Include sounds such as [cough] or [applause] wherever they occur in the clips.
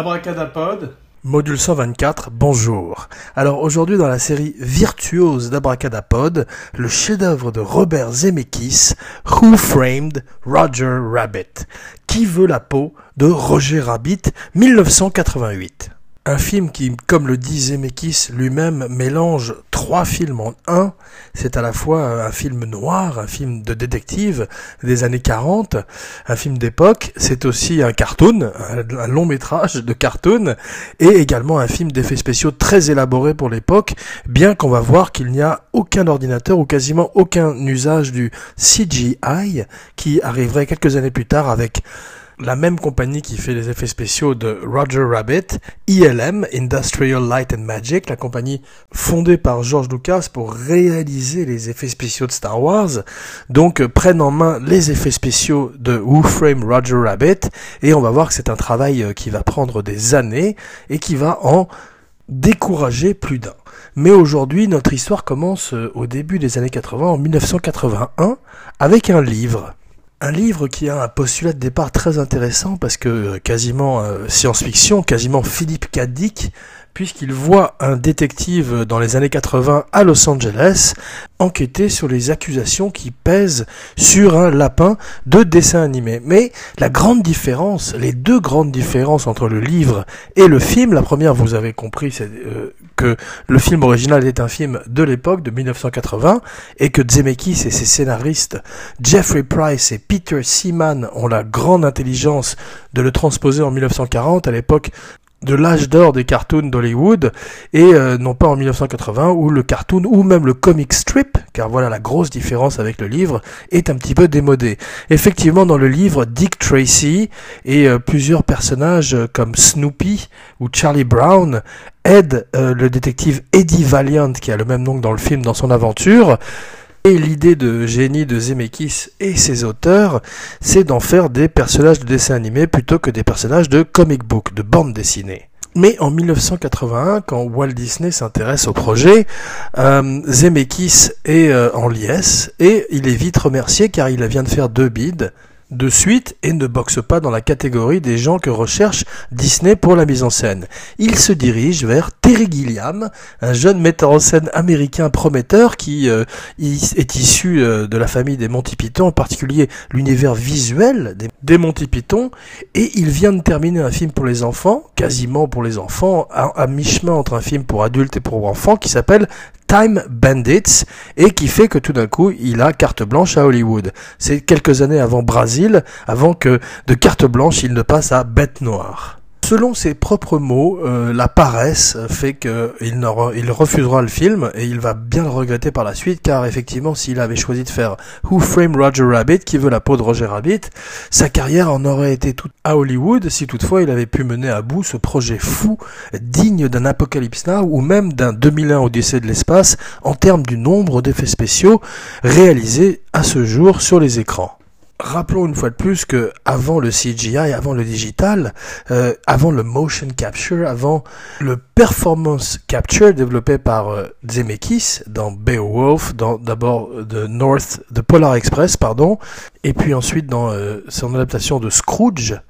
Abracadapod. Module 124, bonjour. Alors aujourd'hui dans la série virtuose d'Abracadapod, le chef-d'œuvre de Robert Zemeckis, Who Framed Roger Rabbit? Qui veut la peau de Roger Rabbit 1988 un film qui, comme le dit Zemeckis lui-même, mélange trois films en un. C'est à la fois un film noir, un film de détective des années 40, un film d'époque. C'est aussi un cartoon, un, long métrage de cartoon, et également un film d'effets spéciaux très élaboré pour l'époque, bien qu'on va voir qu'il n'y a aucun ordinateur ou quasiment aucun usage du CGI qui arriverait quelques années plus tard avec la même compagnie qui fait les effets spéciaux de Roger Rabbit, ILM, Industrial Light and Magic, la compagnie fondée par George Lucas pour réaliser les effets spéciaux de Star Wars, donc euh, prennent en main les effets spéciaux de Who Frame Roger Rabbit, et on va voir que c'est un travail euh, qui va prendre des années et qui va en décourager plus d'un. Mais aujourd'hui, notre histoire commence euh, au début des années 80, en 1981, avec un livre un livre qui a un postulat de départ très intéressant parce que euh, quasiment euh, science-fiction, quasiment Philippe K. Dick, puisqu'il voit un détective dans les années 80 à Los Angeles enquêter sur les accusations qui pèsent sur un lapin de dessin animé. Mais la grande différence, les deux grandes différences entre le livre et le film, la première, vous avez compris, c'est euh, que le film original est un film de l'époque, de 1980, et que Zemeckis et ses scénaristes Jeffrey Price et Peter Seaman ont la grande intelligence de le transposer en 1940, à l'époque de l'âge d'or des cartoons d'Hollywood et euh, non pas en 1980 où le cartoon ou même le comic strip car voilà la grosse différence avec le livre est un petit peu démodé. Effectivement dans le livre Dick Tracy et euh, plusieurs personnages euh, comme Snoopy ou Charlie Brown aident le détective Eddie Valiant qui a le même nom dans le film dans son aventure et l'idée de génie de Zemeckis et ses auteurs, c'est d'en faire des personnages de dessin animé plutôt que des personnages de comic book, de bande dessinée. Mais en 1981, quand Walt Disney s'intéresse au projet, euh, Zemeckis est euh, en liesse et il est vite remercié car il vient de faire deux bides de suite et ne boxe pas dans la catégorie des gens que recherche Disney pour la mise en scène. Il se dirige vers Terry Gilliam, un jeune metteur en scène américain prometteur qui euh, est issu euh, de la famille des Monty Python, en particulier l'univers visuel des, Monty Python, et il vient de terminer un film pour les enfants, quasiment pour les enfants, à mi-chemin entre un film pour adultes et pour enfants, qui s'appelle Time Bandits et qui fait que tout d'un coup il a carte blanche à Hollywood. C'est quelques années avant Brésil, avant que de carte blanche il ne passe à Bête Noire. Selon ses propres mots, euh, la paresse fait qu'il il refusera le film et il va bien le regretter par la suite car effectivement s'il avait choisi de faire Who Framed Roger Rabbit, qui veut la peau de Roger Rabbit, sa carrière en aurait été toute à Hollywood si toutefois il avait pu mener à bout ce projet fou digne d'un Apocalypse Now ou même d'un 2001 Odyssée de l'espace en termes du nombre d'effets spéciaux réalisés à ce jour sur les écrans rappelons une fois de plus que avant le CGI, avant le digital, euh, avant le motion capture, avant le performance capture développé par euh, Zemeckis dans Beowulf, dans d'abord de North, de Polar Express, pardon, et puis ensuite dans euh, son adaptation de Scrooge,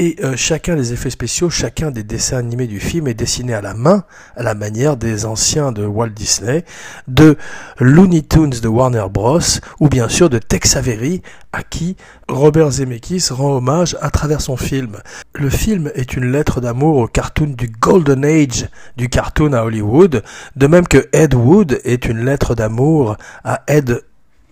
et euh, chacun des effets spéciaux, chacun des dessins animés du film est dessiné à la main, à la manière des anciens de Walt Disney, de Looney Tunes de Warner Bros. ou bien sûr de Tex Avery, à qui Robert Zemeckis rend hommage à travers son film. Le film est une lettre d'amour au cartoon du Golden Age du cartoon à Hollywood, de même que Ed Wood est une lettre d'amour à Ed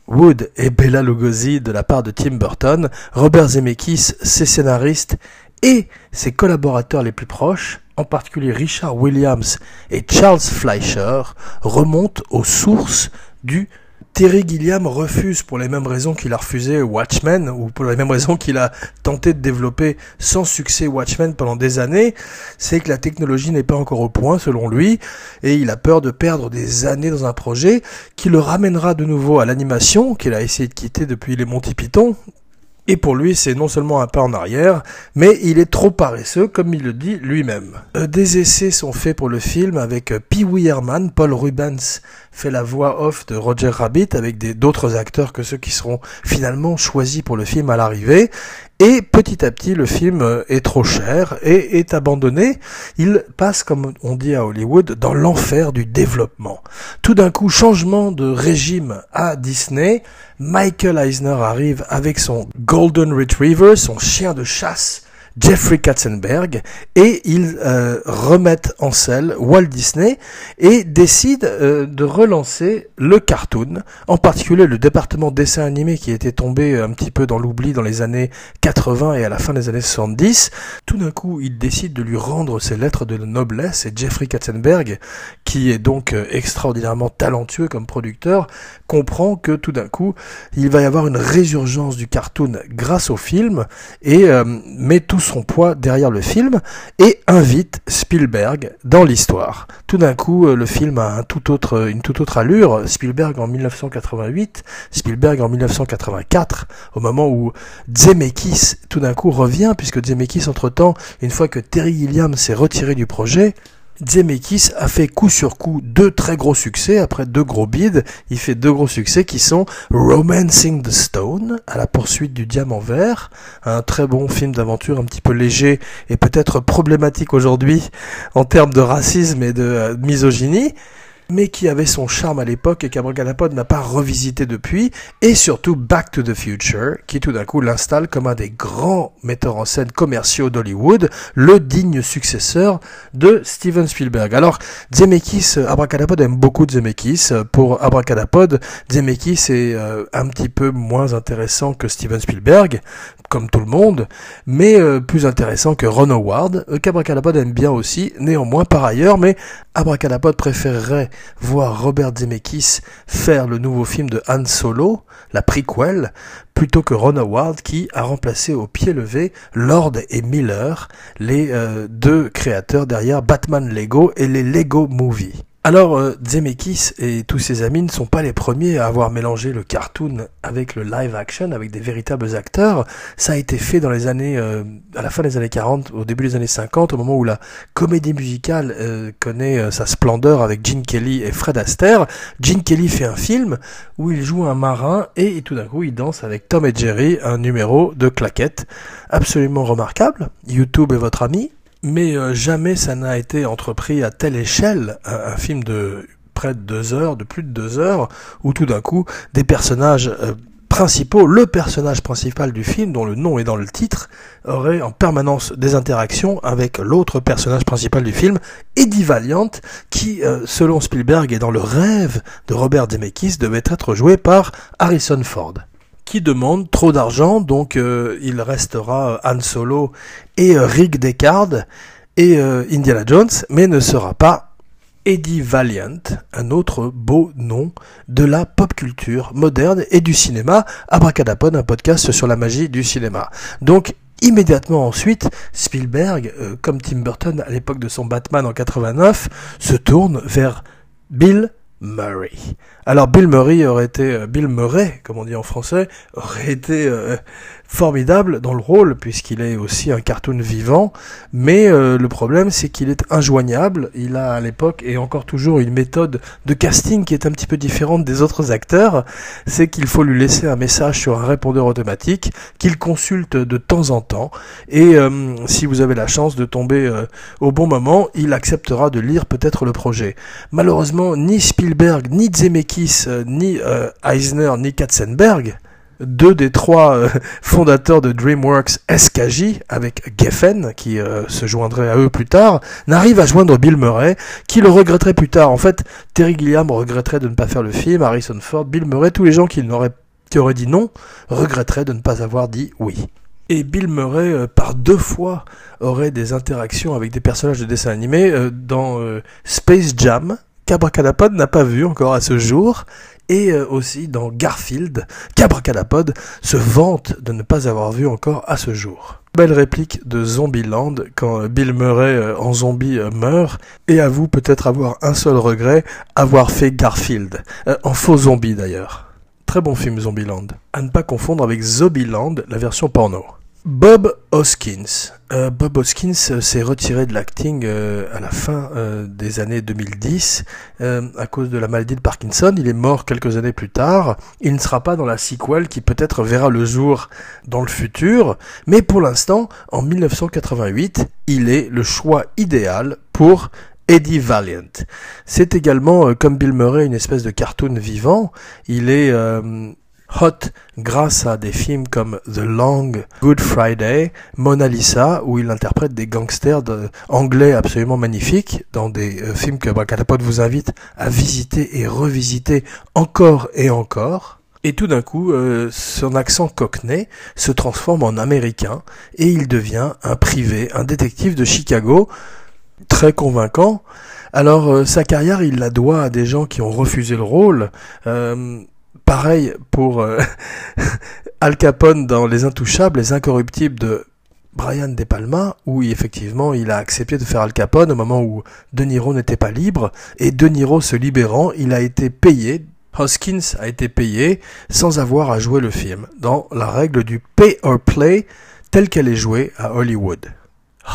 Wood et Bella Lugosi de la part de Tim Burton, Robert Zemeckis, ses scénaristes et ses collaborateurs les plus proches, en particulier Richard Williams et Charles Fleischer, remontent aux sources du Terry Gilliam refuse pour les mêmes raisons qu'il a refusé Watchmen, ou pour les mêmes raisons qu'il a tenté de développer sans succès Watchmen pendant des années, c'est que la technologie n'est pas encore au point selon lui, et il a peur de perdre des années dans un projet qui le ramènera de nouveau à l'animation, qu'il a essayé de quitter depuis les Monty Python, et pour lui, c'est non seulement un pas en arrière, mais il est trop paresseux, comme il le dit lui-même. Euh, des essais sont faits pour le film avec Pee Wee Herman, Paul Rubens fait la voix off de Roger Rabbit avec d'autres acteurs que ceux qui seront finalement choisis pour le film à l'arrivée. Et petit à petit, le film euh, est trop cher et est abandonné. Il passe, comme on dit à Hollywood, dans l'enfer du développement. Tout d'un coup, changement de régime à Disney. Michael Eisner arrive avec son Golden Retriever, son chien de chasse Jeffrey Katzenberg et ils euh, remettent en selle Walt Disney et décident euh, de relancer le cartoon, en particulier le département dessin animé qui était tombé un petit peu dans l'oubli dans les années 80 et à la fin des années 70. Tout d'un coup, ils décident de lui rendre ses lettres de noblesse et Jeffrey Katzenberg, qui est donc euh, extraordinairement talentueux comme producteur, comprend que tout d'un coup, il va y avoir une résurgence du cartoon grâce au film et met tout son poids derrière le film et invite Spielberg dans l'histoire. Tout d'un coup, euh, le film a un tout autre, une toute autre allure. Spielberg en 1988, Spielberg en 1984, au moment où Zemeckis tout d'un coup revient, puisque Zemeckis entre-temps, une fois que Terry Gilliam s'est retiré du projet, Zemeckis a fait coup sur coup deux très gros succès, après deux gros bids, il fait deux gros succès qui sont Romancing the Stone, à la poursuite du diamant vert, un très bon film d'aventure un petit peu léger et peut-être problématique aujourd'hui en termes de racisme et de euh, misogynie, mais qui avait son charme à l'époque et qu'Abracadapod n'a pas revisité depuis, et surtout Back to the Future, qui tout d'un coup l'installe comme un des grands metteurs en scène commerciaux d'Hollywood, le digne successeur de Steven Spielberg. Alors, Zemeckis, Abracadapod aime beaucoup Zemeckis. Pour Abracadapod, Zemeckis est euh, un petit peu moins intéressant que Steven Spielberg, comme tout le monde, mais euh, plus intéressant que Ron Howard, euh, qu'Abracadapod aime bien aussi, néanmoins par ailleurs, mais Abracadapod préférerait voir Robert Zemeckis faire le nouveau film de Han Solo, la prequel, plutôt que Ron Howard qui a remplacé au pied levé Lord et Miller, les euh, deux créateurs derrière Batman Lego et les Lego Movie. Alors, euh, Zemeckis et tous ses amis ne sont pas les premiers à avoir mélangé le cartoon avec le live action, avec des véritables acteurs. Ça a été fait dans les années, euh, à la fin des années 40, au début des années 50, au moment où la comédie musicale euh, connaît sa splendeur avec Gene Kelly et Fred Astaire. Gene Kelly fait un film où il joue un marin et, tout d'un coup il danse avec Tom et Jerry un numéro de claquettes absolument remarquable. YouTube est votre ami mais euh, jamais ça n'a été entrepris à telle échelle, un, film de près de deux heures, de plus de deux heures, où tout d'un coup des personnages euh, principaux, le personnage principal du film, dont le nom est dans le titre, aurait en permanence des interactions avec l'autre personnage principal du film, Eddie Valiant, qui, euh, selon Spielberg et dans le rêve de Robert Zemeckis, devait être joué par Harrison Ford qui demande trop d'argent, donc euh, il restera euh, Han Solo et euh, Rick Deckard et Indiana Jones, mais ne sera pas Eddie Valiant, un autre beau nom de la pop culture moderne et du cinéma. Abracadapod, un podcast sur la magie du cinéma. Donc immédiatement ensuite, Spielberg, comme Tim Burton à l'époque de son Batman en 89, se tourne vers Bill Murray. Alors Bill Murray aurait été Bill Murray, comme on dit en français, aurait été formidable dans le rôle puisqu'il est aussi un cartoon vivant, mais euh, le problème c'est qu'il est injoignable. Il a à l'époque et encore toujours une méthode de casting qui est un petit peu différente des autres acteurs. C'est qu'il faut lui laisser un message sur un répondeur automatique qu'il consulte de temps en temps et euh, si vous avez la chance de tomber euh, au bon moment, il acceptera de lire peut-être le projet. Malheureusement, ni Spielberg, ni Zemeckis, ni Eisner, ni Katzenberg deux des trois euh, [laughs] fondateurs de DreamWorks SKJ, avec Geffen, qui euh, se joindrait à eux plus tard, n'arrivent à joindre Bill Murray, qui le regretterait plus tard. En fait, Terry Gilliam regretterait de ne pas faire le film, Harrison Ford, Bill Murray, tous les gens qui, n'auraient, auraient dit non, regretteraient de ne pas avoir dit oui. Et Bill Murray, euh, par deux fois, aurait des interactions avec des personnages de dessin animé dans Space Jam, qu'Abracadapod n'a pas vu encore à ce jour, et euh, aussi dans Garfield, qu'Abracadapod se vante de ne pas avoir vu encore à ce jour. Belle réplique de Zombieland quand euh, Bill Murray euh, en zombie meurt et avoue peut-être avoir un seul regret, avoir fait Garfield, en faux zombie d'ailleurs. Très bon film Zombieland. À ne pas confondre avec Zombieland, la version porno. Bob Hoskins. Euh, Bob Hoskins euh, s'est retiré de l'acting euh, à la fin des années 2010 à cause de la maladie de Parkinson. Il est mort quelques années plus tard. Il ne sera pas dans la sequel qui peut-être verra le jour dans le futur, mais pour l'instant, en 1988, il est le choix idéal pour Eddie Valiant. C'est également, comme Bill Murray, une espèce de cartoon vivant. Il est hot grâce à des films comme The Long Good Friday, Mona Lisa, où il interprète des gangsters anglais absolument magnifiques dans des euh, films que Catapult vous invite à visiter et revisiter encore et encore. Et tout d'un coup, euh, son accent cockney se transforme en américain et il devient un privé, un détective de Chicago, très convaincant. Alors euh, sa carrière, il la doit à des gens qui ont refusé le rôle. Pareil pour euh, [laughs] Al Capone dans Les Intouchables, Les Incorruptibles de Brian De Palma, où effectivement il a accepté de faire Al Capone au moment où De Niro n'était pas libre, et De Niro se libérant, il a été payé, Hoskins a été payé sans avoir à jouer le film, dans la règle du pay or play telle qu'elle est jouée à Hollywood.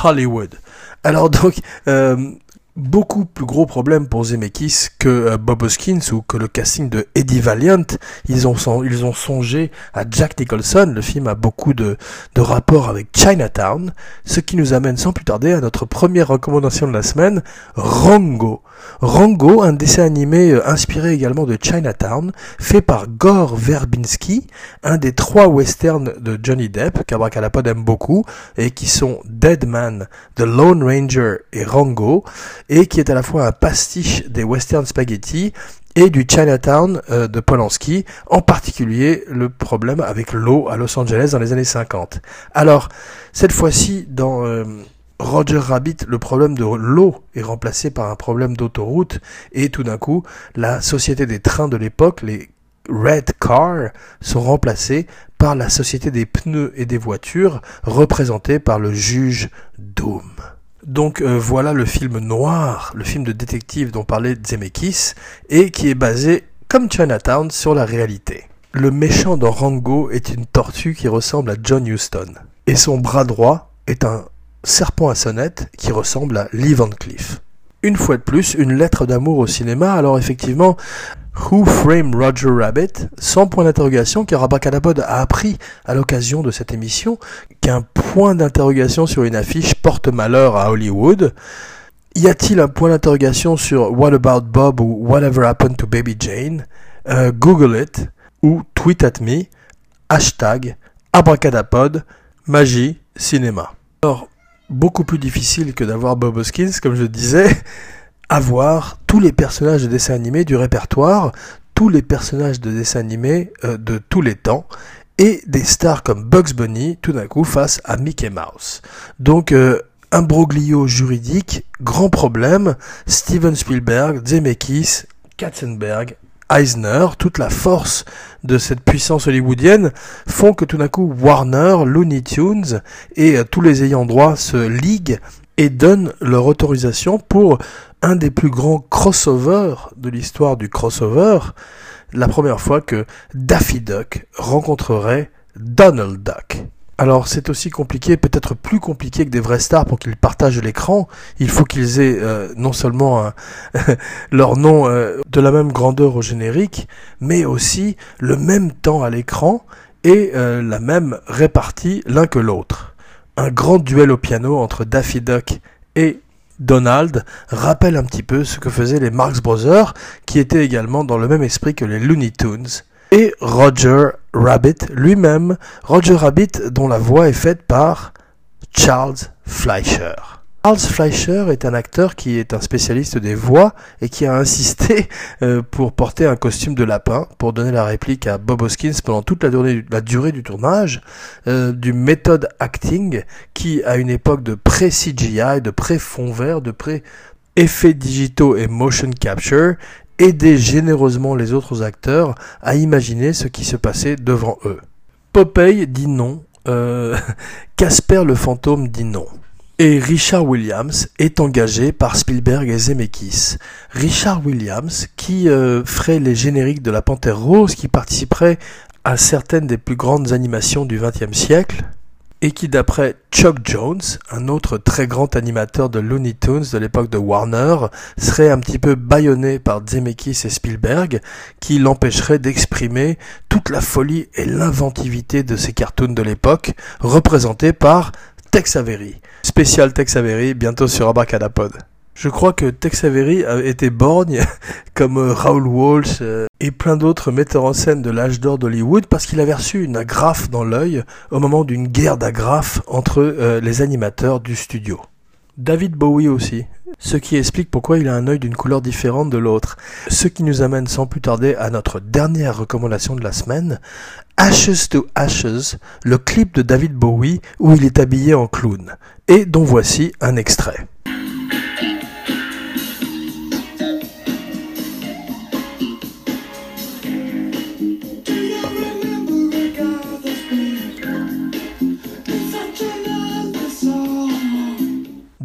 Hollywood. Alors donc, euh, beaucoup plus gros problème pour Zemeckis que euh, Bob Hoskins ou que le casting de Eddie Valiant. Ils ont, ils ont songé à Jack Nicholson. Le film a beaucoup de, de rapports avec Chinatown. Ce qui nous amène sans plus tarder à notre première recommandation de la semaine, Rango. Rango, un dessin animé euh, inspiré également de Chinatown, fait par Gore Verbinski, un des trois westerns de Johnny Depp, qu'Abracadapod aime beaucoup, et qui sont Dead Man, The Lone Ranger et Rango, et qui est à la fois un pastiche des western spaghetti et du Chinatown euh, de Polanski, en particulier le problème avec l'eau à Los Angeles dans les années 50. Alors, cette fois-ci, dans euh, Roger Rabbit, le problème de l'eau est remplacé par un problème d'autoroute et tout d'un coup, la société des trains de l'époque, les Red Car, sont remplacés par la société des pneus et des voitures, représentée par le juge Doom. Donc euh, voilà le film noir, le film de détective dont parlait Zemeckis, et qui est basé, comme Chinatown, sur la réalité. Le méchant dans Rango est une tortue qui ressemble à John Huston, et son bras droit est un serpent à sonnette qui ressemble à Lee Van Cleef. Une fois de plus, une lettre d'amour au cinéma, alors effectivement, Who Framed Roger Rabbit? Sans point d'interrogation, car Abracadabod a appris à l'occasion de cette émission qu'un point d'interrogation sur une affiche porte malheur à Hollywood. Y a-t-il un point d'interrogation sur What About Bob ou Whatever Happened to Baby Jane? Euh, Google it ou tweet at me, hashtag abracadapod, magie, cinéma. Alors, beaucoup plus difficile que d'avoir Bob Hoskins, comme je disais, avoir tous les personnages de dessins animés du répertoire, tous les personnages de dessins animés euh, de tous les temps, et des stars comme Bugs Bunny tout d'un coup face à Mickey Mouse. Donc euh, un broglio juridique, grand problème, Steven Spielberg, Zemeckis, Katzenberg Eisner, toute la force de cette puissance hollywoodienne font que tout d'un coup Warner, Looney Tunes et euh, tous les ayants droit se liguent et donnent leur autorisation pour un des plus grands crossovers de l'histoire du crossover, la première fois que Daffy Duck rencontrerait Donald Duck. Alors c'est aussi compliqué, peut-être plus compliqué que des vrais stars pour qu'ils partagent l'écran. Il faut qu'ils aient euh, non seulement [laughs] leur nom euh, de la même grandeur au générique, mais aussi le même temps à l'écran et euh, la même répartie l'un que l'autre. Un grand duel au piano entre Daffy Duck et Donald rappelle un petit peu ce que faisaient les Marx Brothers, qui étaient également dans le même esprit que les Looney Tunes et Roger Rabbit lui-même, Roger Rabbit dont la voix est faite par Charles Fleischer. Charles Fleischer est un acteur qui est un spécialiste des voix et qui a insisté euh, pour porter un costume de lapin pour donner la réplique à Bob Hoskins pendant toute la durée, du tournage euh, du méthode acting qui à une époque de pré-CGI, de pré-fond vert, de pré-effets digitaux et motion capture aider généreusement les autres acteurs à imaginer ce qui se passait devant eux. Popeye dit non, euh, [laughs] Casper le fantôme dit non. Et Richard Williams est engagé par Spielberg et Zemeckis. Richard Williams, qui euh, ferait les génériques de la Panthère Rose, qui participerait à certaines des plus grandes animations du XXe siècle, et qui d'après Chuck Jones, un autre très grand animateur de Looney Tunes de l'époque de Warner, serait un petit peu bâillonné par Zemeckis et Spielberg, qui l'empêcherait d'exprimer toute la folie et l'inventivité de ces cartoons de l'époque, représentés par Tex Avery. Spécial Tex Avery, bientôt sur Abracadapod. Je crois que Tex Avery a été borgne, [laughs] comme euh, Raoul Walsh euh, et plein d'autres metteurs en scène de l'âge d'or d'Hollywood, parce qu'il avait reçu une agrafe dans l'œil au moment d'une guerre d'agrafes entre euh, les animateurs du studio. David Bowie aussi, ce qui explique pourquoi il a un œil d'une couleur différente de l'autre. Ce qui nous amène sans plus tarder à notre dernière recommandation de la semaine, Ashes to Ashes, le clip de David Bowie où il est habillé en clown, et dont voici un extrait.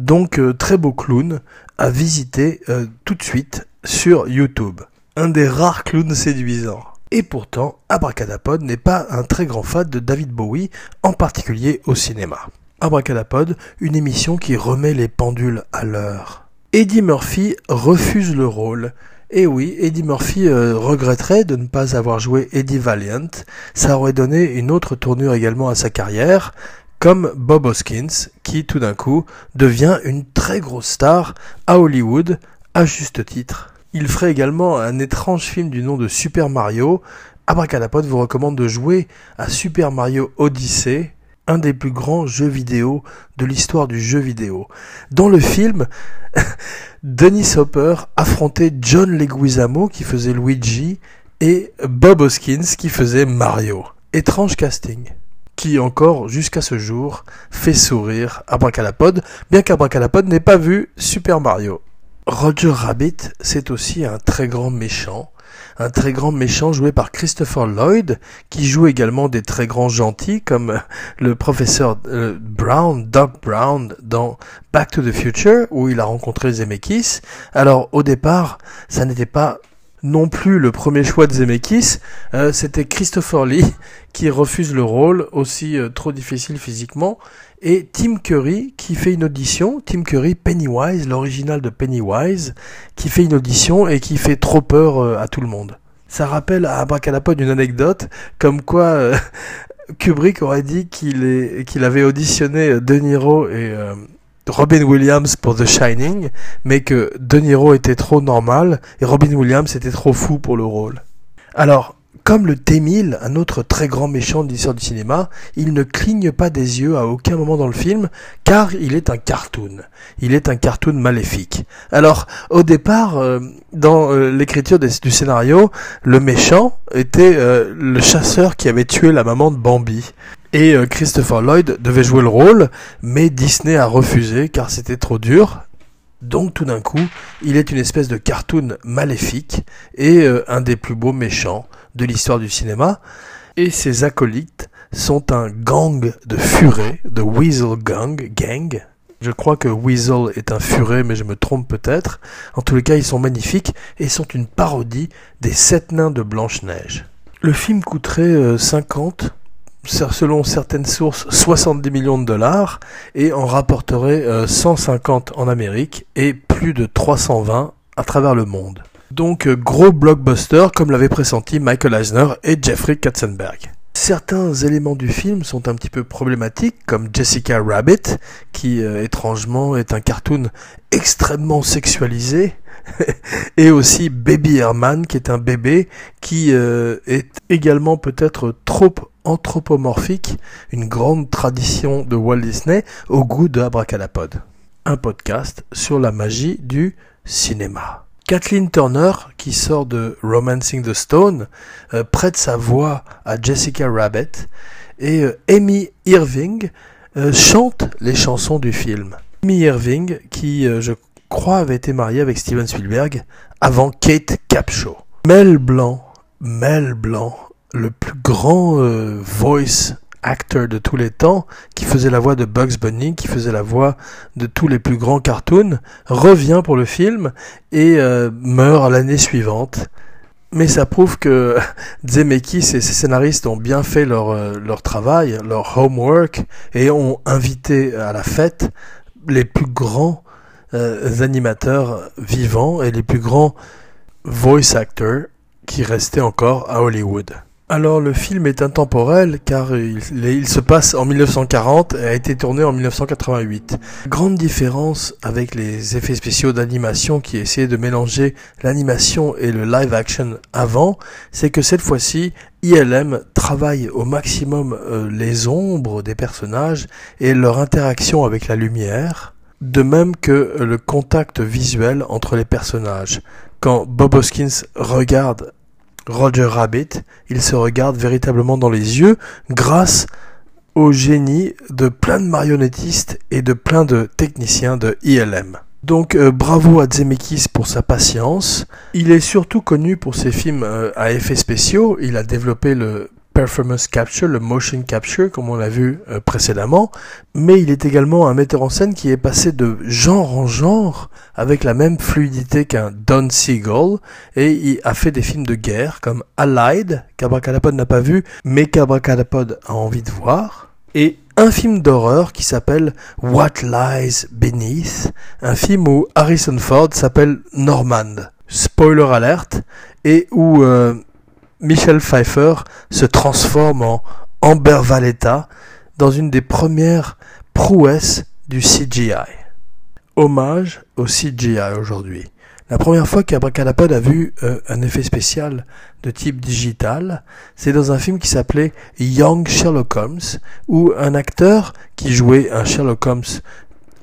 Donc euh, très beau clown à visiter euh, tout de suite sur YouTube. Un des rares clowns séduisants. Et pourtant, Abracadapod n'est pas un très grand fan de David Bowie, en particulier au cinéma. Abracadapod, une émission qui remet les pendules à l'heure. Eddie Murphy refuse le rôle. Et oui, Eddie Murphy euh, regretterait de ne pas avoir joué Eddie Valiant. Ça aurait donné une autre tournure également à sa carrière, comme Bob Hoskins, qui tout d'un coup devient une très grosse star à Hollywood, à juste titre. Il ferait également un étrange film du nom de Super Mario. Abracadapod vous recommande de jouer à Super Mario Odyssey, un des plus grands jeux vidéo de l'histoire du jeu vidéo. Dans le film, [laughs] Dennis Hopper affrontait John Leguizamo qui faisait Luigi et Bob Hoskins qui faisait Mario. Étrange casting qui encore, jusqu'à ce jour, fait sourire Abracadapod, bien qu'Abracadapod n'ait pas vu Super Mario. Roger Rabbit, c'est aussi un très grand méchant, un très grand méchant joué par Christopher Lloyd, qui joue également des très grands gentils comme le professeur euh, Brown, Doc Brown dans Back to the Future, où il a rencontré Zemeckis. Alors au départ, ça n'était pas non plus le premier choix de Zemeckis, euh, c'était Christopher Lee [laughs] qui refuse le rôle, aussi euh, trop difficile physiquement, et Tim Curry qui fait une audition, Tim Curry Pennywise, l'original de Pennywise, qui fait une audition et qui fait trop peur euh, à tout le monde. Ça rappelle à Abracadapod une anecdote, comme quoi [laughs] Kubrick aurait dit qu'il avait auditionné De Niro et Robin Williams pour The Shining, mais que De Niro était trop normal et Robin Williams était trop fou pour le rôle. Alors, comme le T-1000, un autre très grand méchant de l'histoire du cinéma, il ne cligne pas des yeux à aucun moment dans le film, car il est un cartoon. Il est un cartoon maléfique. Alors, au départ, euh, dans euh, l'écriture du scénario, le méchant était euh, le chasseur qui avait tué la maman de Bambi. Et Christopher Lloyd devait jouer le rôle, mais Disney a refusé car c'était trop dur. Donc tout d'un coup, il est une espèce de cartoon maléfique et un des plus beaux méchants de l'histoire du cinéma, et ses acolytes sont un gang de furets, de Weasel Gang, gang. Je crois que Weasel est un furet, mais je me trompe peut-être. En tous les cas, ils sont magnifiques et sont une parodie des sept nains de Blanche-Neige. Le film coûterait 50, euh, selon certaines sources, 70 millions de dollars et en rapporterait 150 euh, en Amérique et plus de 320 à travers le monde. Donc euh, gros blockbuster comme l'avaient pressenti Michael Eisner et Jeffrey Katzenberg. Certains éléments du film sont un petit peu problématiques, comme Jessica Rabbit, qui euh, étrangement est un cartoon extrêmement sexualisé, [laughs] et aussi Baby Herman, qui est un bébé qui euh, est également peut-être trop anthropomorphique, une grande tradition de Walt Disney au goût de Abracadapod. Un podcast sur la magie du cinéma. Kathleen Turner, qui sort de Romancing the Stone, euh, prête sa voix à Jessica Rabbit et euh, Amy Irving euh, chante les chansons du film. Amy Irving, qui je crois avait été mariée avec Steven Spielberg avant Kate Capshaw. Mel Blanc, Mel Blanc, le plus grand voice acteur de tous les temps, qui faisait la voix de Bugs Bunny, qui faisait la voix de tous les plus grands cartoons, revient pour le film et euh, meurt l'année suivante. mais ça prouve que [laughs] Zemeckis et ses scénaristes ont bien fait leur, euh, leur travail, leur homework, et ont invité à la fête les plus grands euh, animateurs vivants et les plus grands voice actors qui restaient encore à Hollywood. Alors le film est intemporel car il, se passe en 1940 et a été tourné en 1988. Grande différence avec les effets spéciaux d'animation qui essayaient de mélanger l'animation et le live action avant, c'est que cette fois-ci ILM travaille au maximum euh, les ombres des personnages et leur interaction avec la lumière, de même que le contact visuel entre les personnages. Quand Bob Hoskins regarde Roger Rabbit, il se regarde véritablement dans les yeux grâce au génie de plein de marionnettistes et de plein de techniciens de ILM. Donc euh, bravo à Zemeckis pour sa patience. Il est surtout connu pour ses films euh, à effets spéciaux. Il a développé le performance capture, le motion capture, comme on l'a vu euh, précédemment, mais il est également un metteur en scène qui est passé de genre en genre avec la même fluidité qu'un Don Siegel, et il a fait des films de guerre comme Allied, qu'Abracadapod n'a pas vu, mais qu'Abracadapod a envie de voir, et un film d'horreur qui s'appelle What Lies Beneath, un film où Harrison Ford s'appelle Normand. Spoiler alert, et où euh, Michel Pfeiffer se transforme en Amber Valletta dans une des premières prouesses du CGI. Hommage au CGI aujourd'hui. La première fois qu'Abracadapod a vu euh, un effet spécial de type digital, c'est dans un film qui s'appelait Young Sherlock Holmes, où un acteur qui jouait un Sherlock Holmes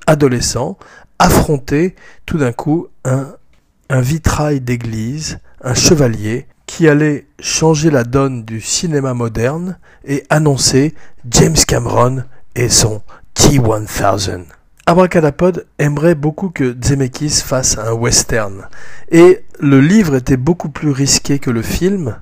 adolescent affrontait tout d'un coup un, un vitrail d'église, un chevalier qui allait changer la donne du cinéma moderne et annoncer James Cameron et son T-1000. Abracadapod aimerait beaucoup que Zemeckis fasse un western. Et le livre était beaucoup plus risqué que le film,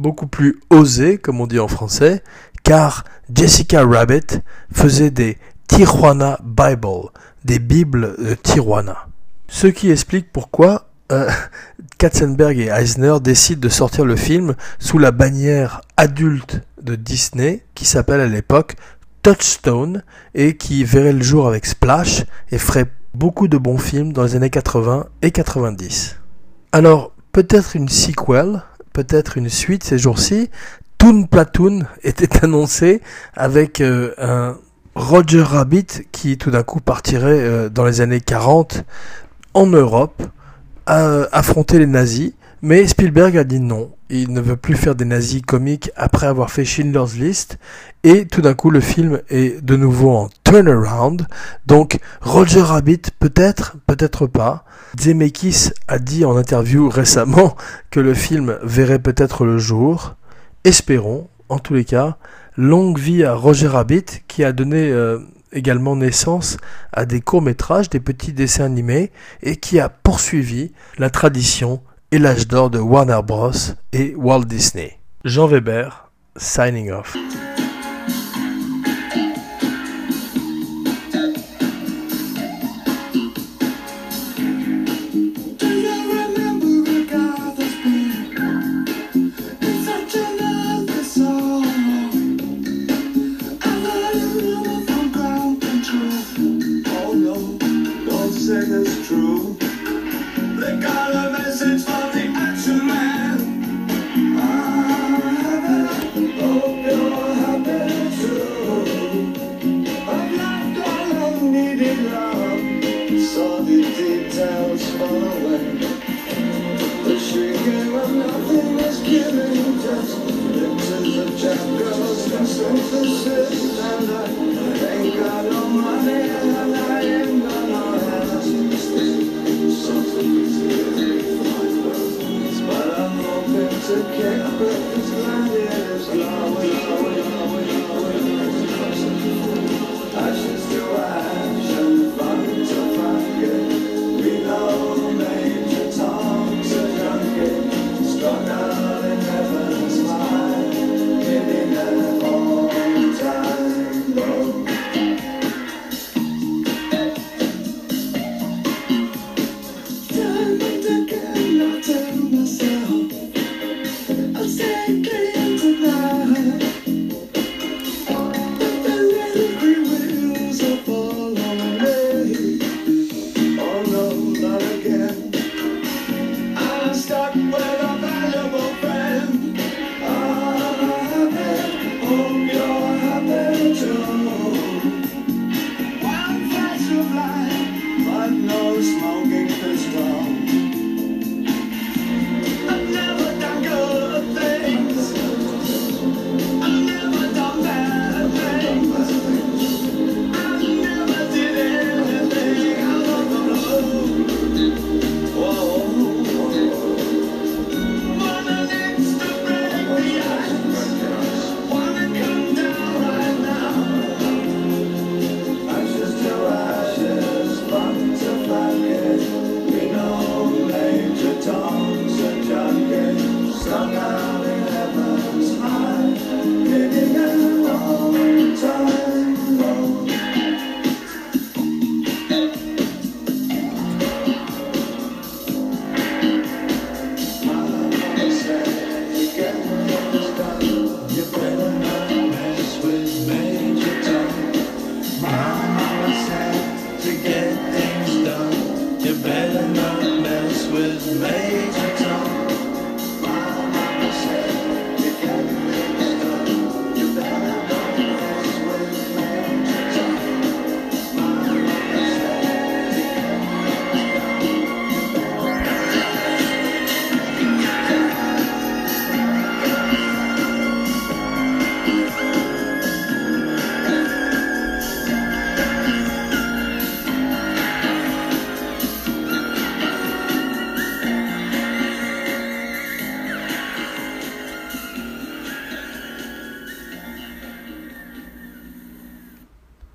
beaucoup plus osé, comme on dit en français, car Jessica Rabbit faisait des Tijuana Bible, des Bibles de Tijuana. Ce qui explique pourquoi euh, [laughs] Katzenberg et Eisner décident de sortir le film sous la bannière adulte de Disney, qui s'appelle à l'époque Touchstone, et qui verrait le jour avec Splash et ferait beaucoup de bons films dans les années 80 et 90. Alors, peut-être une sequel, peut-être une suite ces jours-ci. Toon Platoon [laughs] était annoncé avec euh, un Roger Rabbit qui tout d'un coup partirait euh, dans les années 40 en Europe à affronter les nazis, mais Spielberg a dit non. Il ne veut plus faire des nazis comiques après avoir fait Schindler's List. Et tout d'un coup, le film est de nouveau en turnaround. Donc, Roger Rabbit, peut-être, peut-être pas. Zemeckis a dit en interview [laughs] récemment que le film verrait peut-être le jour. Espérons, en tous les cas. Longue vie à Roger Rabbit, qui a donné euh, également naissance à des courts-métrages, des petits dessins animés, et qui a poursuivi la tradition et l'âge d'or de Warner Bros. et Walt Disney. Jean Weber, signing off.